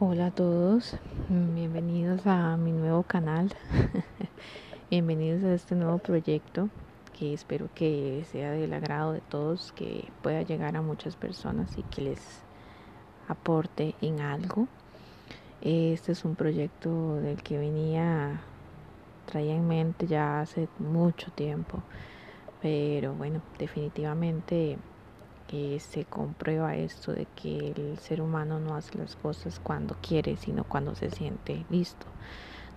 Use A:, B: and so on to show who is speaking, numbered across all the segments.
A: Hola a todos, bienvenidos a mi nuevo canal, bienvenidos a este nuevo proyecto que espero que sea del agrado de todos, que pueda llegar a muchas personas y que les aporte en algo. Este es un proyecto del que venía, traía en mente ya hace mucho tiempo, pero bueno, definitivamente se comprueba esto de que el ser humano no hace las cosas cuando quiere, sino cuando se siente listo.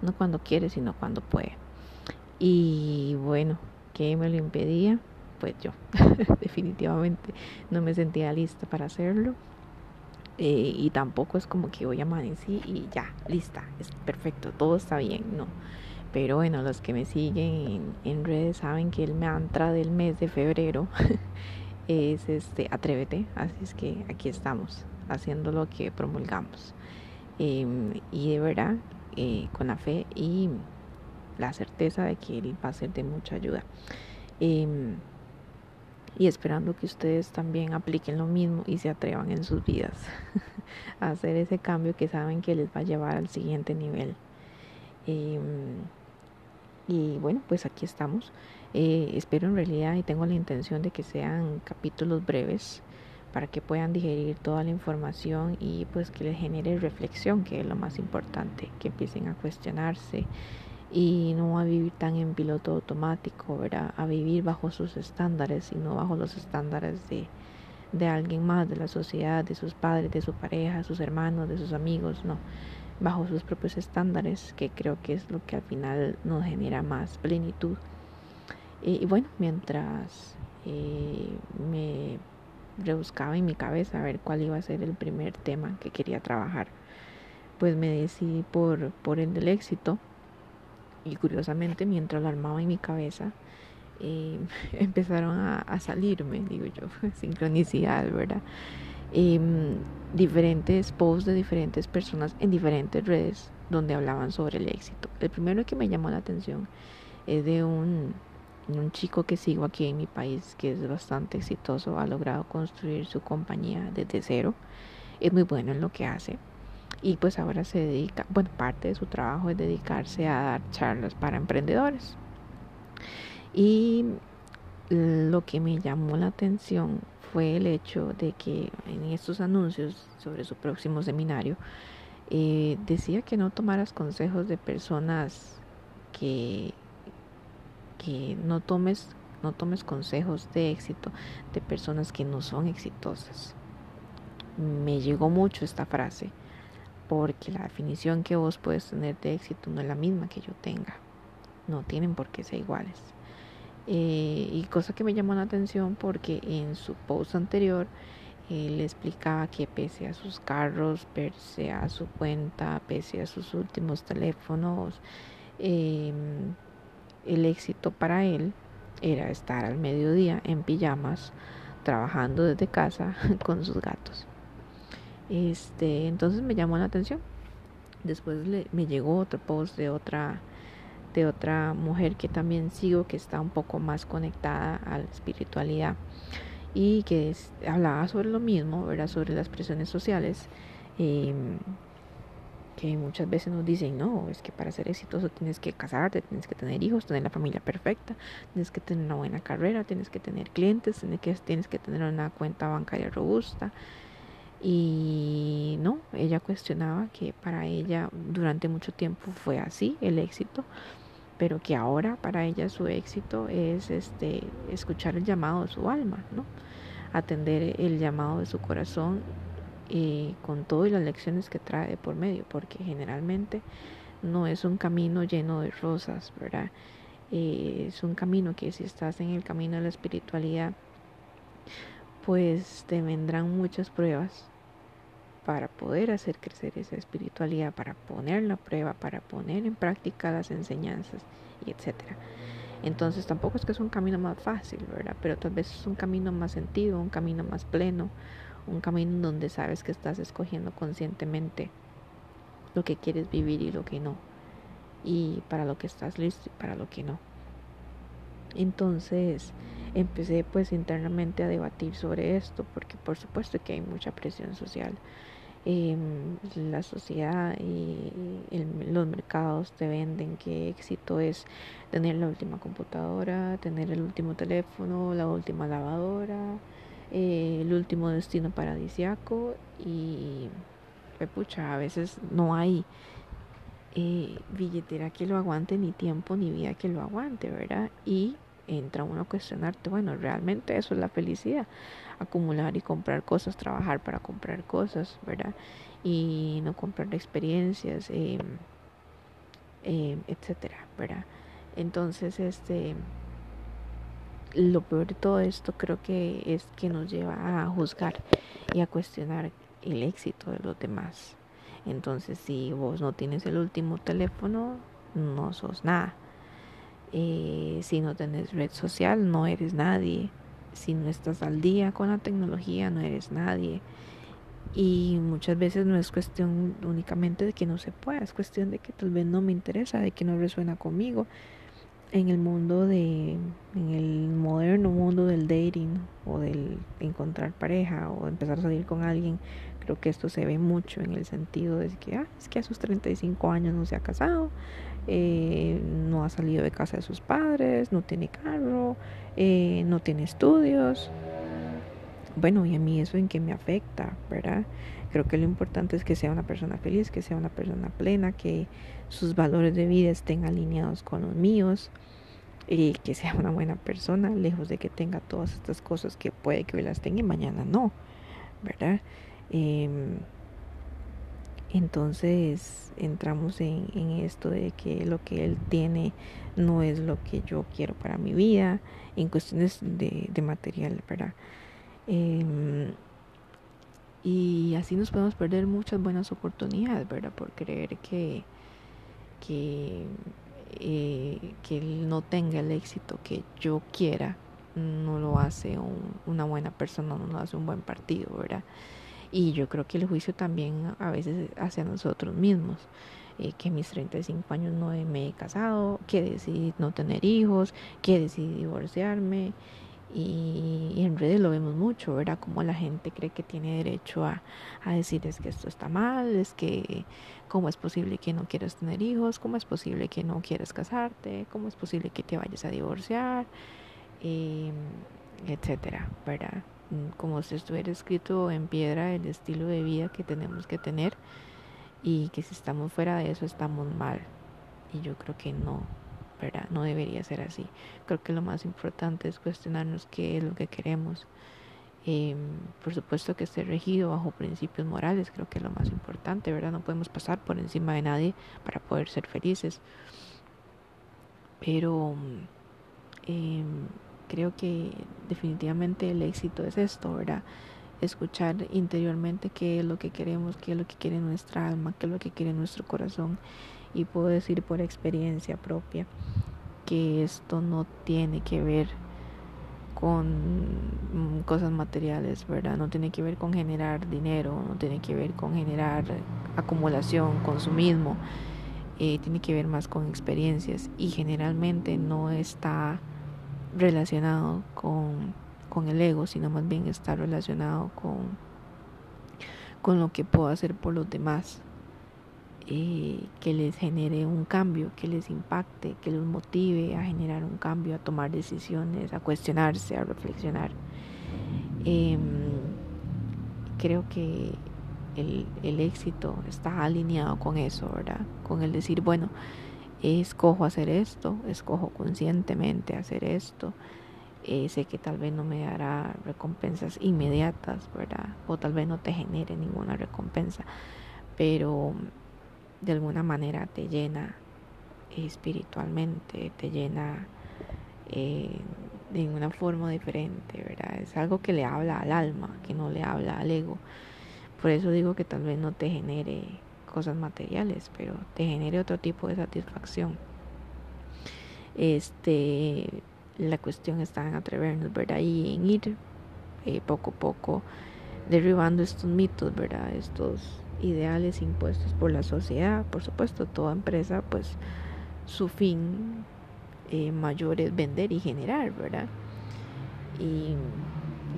A: No cuando quiere, sino cuando puede. Y bueno, ¿qué me lo impedía? Pues yo, definitivamente no me sentía lista para hacerlo. Eh, y tampoco es como que hoy amanecí y ya, lista, es perfecto, todo está bien, no. Pero bueno, los que me siguen en, en redes saben que el mantra del mes de febrero es este atrévete, así es que aquí estamos haciendo lo que promulgamos. Em, y de verdad, eh, con la fe y la certeza de que Él va a ser de mucha ayuda. Em, y esperando que ustedes también apliquen lo mismo y se atrevan en sus vidas a hacer ese cambio que saben que les va a llevar al siguiente nivel. Em, y bueno, pues aquí estamos. Eh, espero en realidad y tengo la intención de que sean capítulos breves para que puedan digerir toda la información y pues que les genere reflexión, que es lo más importante, que empiecen a cuestionarse y no a vivir tan en piloto automático, ¿verdad? a vivir bajo sus estándares y no bajo los estándares de, de alguien más, de la sociedad, de sus padres, de su pareja, sus hermanos, de sus amigos, no, bajo sus propios estándares, que creo que es lo que al final nos genera más plenitud y, bueno, mientras eh, me rebuscaba en mi cabeza a ver cuál iba a ser el primer tema que quería trabajar, pues me decidí por, por el del éxito. Y curiosamente, mientras lo armaba en mi cabeza, eh, empezaron a, salirme, digo yo, sincronicidad, ¿verdad? Em, diferentes posts de diferentes personas en diferentes redes donde hablaban sobre el éxito. El primero que me llamó la atención es de un un chico que sigo aquí en mi país que es bastante exitoso, ha logrado construir su compañía desde cero, es muy bueno en lo que hace y pues ahora se dedica, bueno, parte de su trabajo es dedicarse a dar charlas para emprendedores. Y lo que me llamó la atención fue el hecho de que en estos anuncios sobre su próximo seminario eh, decía que no tomaras consejos de personas que que no tomes, no tomes consejos de éxito de personas que no son exitosas. Me llegó mucho esta frase, porque la definición que vos puedes tener de éxito no es la misma que yo tenga. No tienen por qué ser iguales. Eh, y cosa que me llamó la atención porque en su post anterior él explicaba que pese a sus carros, pese a su cuenta, pese a sus últimos teléfonos, eh, el éxito para él era estar al mediodía en pijamas trabajando desde casa con sus gatos. Este, entonces me llamó la atención. Después me llegó otro post de otra de otra mujer que también sigo que está un poco más conectada a la espiritualidad y que hablaba sobre lo mismo, era sobre las presiones sociales. Em, que muchas veces nos dicen, no, es que para ser exitoso tienes que casarte, tienes que tener hijos, tener la familia perfecta, tienes que tener una buena carrera, tienes que tener clientes, tienes que, tienes que tener una cuenta bancaria robusta. Y no, ella cuestionaba que para ella durante mucho tiempo fue así el éxito, pero que ahora para ella su éxito es este escuchar el llamado de su alma, ¿no? Atender el llamado de su corazón y con todo y las lecciones que trae por medio, porque generalmente no es un camino lleno de rosas, ¿verdad? Eh, es un camino que si estás en el camino de la espiritualidad, pues te vendrán muchas pruebas para poder hacer crecer esa espiritualidad, para poner la prueba, para poner en práctica las enseñanzas y etcétera. Entonces tampoco es que es un camino más fácil, ¿verdad? Pero tal vez es un camino más sentido, un camino más pleno, un camino donde sabes que estás escogiendo conscientemente lo que quieres vivir y lo que no, y para lo que estás listo y para lo que no. Entonces empecé pues internamente a debatir sobre esto, porque por supuesto que hay mucha presión social Em, la sociedad y los mercados te venden que éxito es tener la última computadora, tener el último teléfono, la última lavadora, eh, el último destino paradisiaco y pucha, a veces no hay eh, billetera que lo aguante, ni tiempo, ni vida que lo aguante, ¿verdad? Y entra uno a cuestionarte, bueno, realmente eso es la felicidad acumular y comprar cosas, trabajar para comprar cosas, ¿verdad? Y no comprar experiencias, eh, etcétera, ¿verdad? Entonces, este, lo peor de todo esto creo que es que nos lleva a juzgar y a cuestionar el éxito de los demás. Entonces, si vos no tienes el último teléfono, no sos nada. Eh, si no tenés red social, no eres nadie si no estás al día con la tecnología, no eres nadie. Y muchas veces no es cuestión únicamente de que no se pueda, es cuestión de que tal vez no me interesa, de que no resuena conmigo. En el mundo de, en el moderno mundo del dating o del encontrar pareja o empezar a salir con alguien, creo que esto se ve mucho en el sentido de que, ah, es que a sus 35 años no se ha casado, eh, no ha salido de casa de sus padres, no tiene carro, eh, no tiene estudios. Bueno, y a mí eso en que me afecta, ¿verdad? Creo que lo importante es que sea una persona feliz, que sea una persona plena, que sus valores de vida estén alineados con los míos, y que sea una buena persona, lejos de que tenga todas estas cosas que puede que hoy las tenga y mañana no, ¿verdad? Entonces entramos en, esto de que lo que él tiene no es lo que yo quiero para mi vida, en cuestiones de, material, ¿verdad? Em, y así nos podemos perder muchas buenas oportunidades, ¿verdad? Por creer que, que, eh, que él no tenga el éxito que yo quiera, no lo hace una buena persona, no lo hace un buen partido, ¿verdad? Y yo creo que el juicio también a veces hacia nosotros mismos. Eh, que mis 35 años no me he casado, que decidí no tener hijos, que decidí divorciarme. Y, en redes lo vemos mucho, ¿verdad? Como la gente cree que tiene derecho a, a decir es que esto está mal, es que cómo es posible que no quieras tener hijos, cómo es posible que no quieras casarte, cómo es posible que te vayas a divorciar, eh, etcétera, ¿verdad? Mm, como si estuviera escrito en piedra el estilo de vida que tenemos que tener y que si estamos fuera de eso estamos mal. Y yo creo que no, ¿verdad? No debería ser así. Creo que lo más importante es cuestionarnos qué es lo que queremos. Em, por supuesto que esté regido bajo principios morales, creo que es lo más importante, ¿verdad? No podemos pasar por encima de nadie para poder ser felices. Pero eh, creo que definitivamente el éxito es esto, ¿verdad? Escuchar interiormente qué es lo que queremos, qué es lo que quiere nuestra alma, qué es lo que quiere nuestro corazón. Y puedo decir por experiencia propia que esto no tiene que ver con mm, cosas materiales, ¿verdad? No tiene que ver con generar dinero, no tiene que ver con generar acumulación, consumismo, eh, tiene que ver más con experiencias y generalmente no está relacionado con, con el ego, sino más bien está relacionado con, con lo que puedo hacer por los demás, eh, que les genere un cambio, que les impacte, que los motive a generar un cambio, a tomar decisiones, a cuestionarse, a reflexionar. Em, creo que el, el, éxito está alineado con eso, ¿verdad? Con el decir, bueno, escojo hacer esto, escojo conscientemente hacer esto. Eh, sé que tal vez no me dará recompensas inmediatas, ¿verdad? O tal vez no te genere ninguna recompensa, pero de alguna manera te llena espiritualmente, te llena eh, de una forma diferente, ¿verdad? Es algo que le habla al alma, que no le habla al ego. Por eso digo que tal vez no te genere cosas materiales, pero te genere otro tipo de satisfacción. Este, la cuestión está en atrevernos, ¿verdad? Y en ir eh, poco a poco derribando estos mitos, ¿verdad? Estos ideales impuestos por la sociedad. Por supuesto, toda empresa, pues su fin eh, mayor es vender y generar, ¿verdad? Y,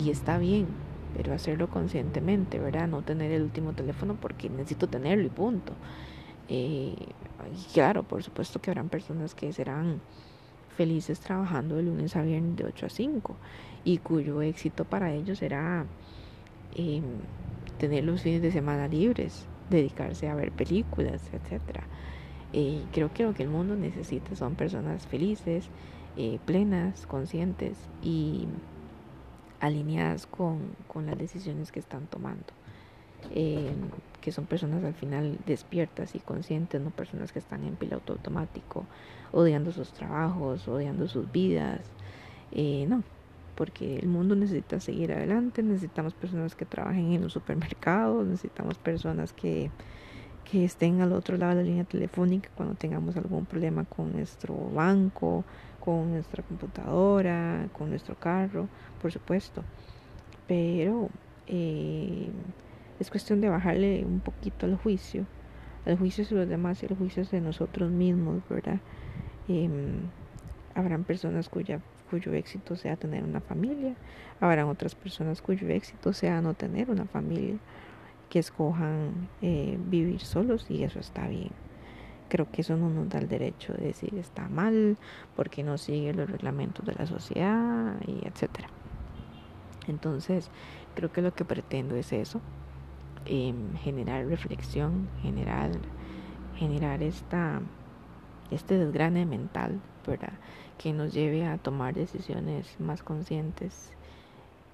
A: y está bien, pero hacerlo conscientemente, ¿verdad? No tener el último teléfono porque necesito tenerlo y punto. Eh, y claro, por supuesto que habrán personas que serán felices trabajando de lunes a viernes de 8 a 5 y cuyo éxito para ellos será em, tener los fines de semana libres, dedicarse a ver películas, etc. Eh, creo que lo que el mundo necesita son personas felices, eh, plenas, conscientes y alineadas con, con, las decisiones que están tomando. Em, que son personas al final despiertas y conscientes, no personas que están en piloto automático, odiando sus trabajos, odiando sus vidas. Eh, no, porque el mundo necesita seguir adelante, necesitamos personas que trabajen en los supermercados, necesitamos personas que, que estén al otro lado de la línea telefónica cuando tengamos algún problema con nuestro banco, con nuestra computadora, con nuestro carro, por supuesto. Pero eh, es cuestión de bajarle un poquito al juicio, al juicio de los demás y al juicio de nosotros mismos, ¿verdad? Em, habrán personas cuya, cuyo éxito sea tener una familia, habrán otras personas cuyo éxito sea no tener una familia, que escojan eh, vivir solos y eso está bien. Creo que eso no nos da el derecho de decir está mal porque no sigue los reglamentos de la sociedad y etcétera. Entonces, creo que lo que pretendo es eso, Em, generar reflexión, generar, generar esta, este desgrane mental, ¿verdad? Que nos lleve a tomar decisiones más conscientes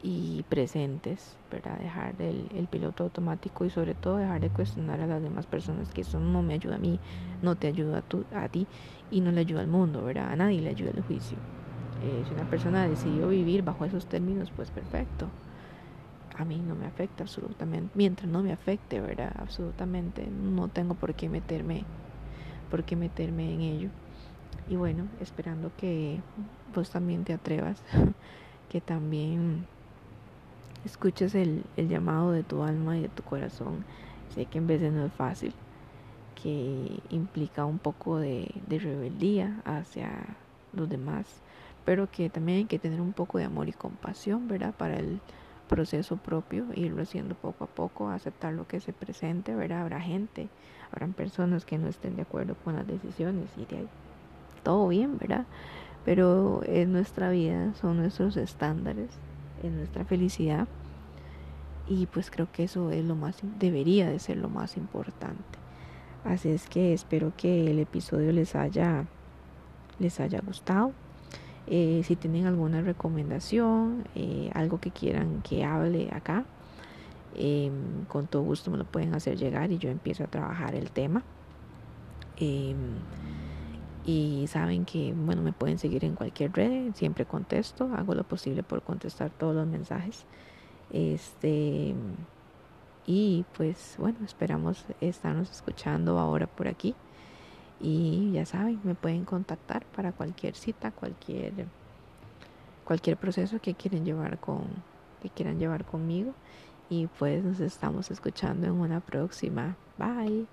A: y presentes, ¿verdad? Dejar el, el, piloto automático y sobre todo dejar de cuestionar a las demás personas que eso no me ayuda a mí, no te ayuda a, tu, a ti y no le ayuda al mundo, ¿verdad? A nadie le ayuda el juicio. Eh, si una persona decidió vivir bajo esos términos, pues perfecto a mí no me afecta absolutamente. Mientras no me afecte, ¿verdad? Absolutamente. No tengo por qué meterme, por qué meterme en ello. Y bueno, esperando que vos también te atrevas, que también escuches el, el llamado de tu alma y de tu corazón. Sé que en de no es fácil, que implica un poco de, de rebeldía hacia los demás, pero que también hay que tener un poco de amor y compasión, ¿verdad? Para el proceso propio, irlo haciendo poco a poco, aceptar lo que se presente, ¿verdad? Habrá gente, habrán personas que no estén de acuerdo con las decisiones y de ahí todo bien, ¿verdad? Pero es nuestra vida, son nuestros estándares, es nuestra felicidad y pues creo que eso es lo más, debería de ser lo más importante. Así es que espero que el episodio les haya, les haya gustado. Eh, si tienen alguna recomendación, eh, algo que quieran que hable acá, em, con todo gusto me lo pueden hacer llegar y yo empiezo a trabajar el tema. Y saben que, bueno, me pueden seguir en cualquier red, siempre contesto, hago lo posible por contestar todos los mensajes. Este, y pues bueno, esperamos estarnos escuchando ahora por aquí. Y ya saben, me pueden contactar para cualquier cita, cualquier cualquier proceso que quieren llevar con que quieran llevar conmigo y pues nos estamos escuchando en una próxima. Bye.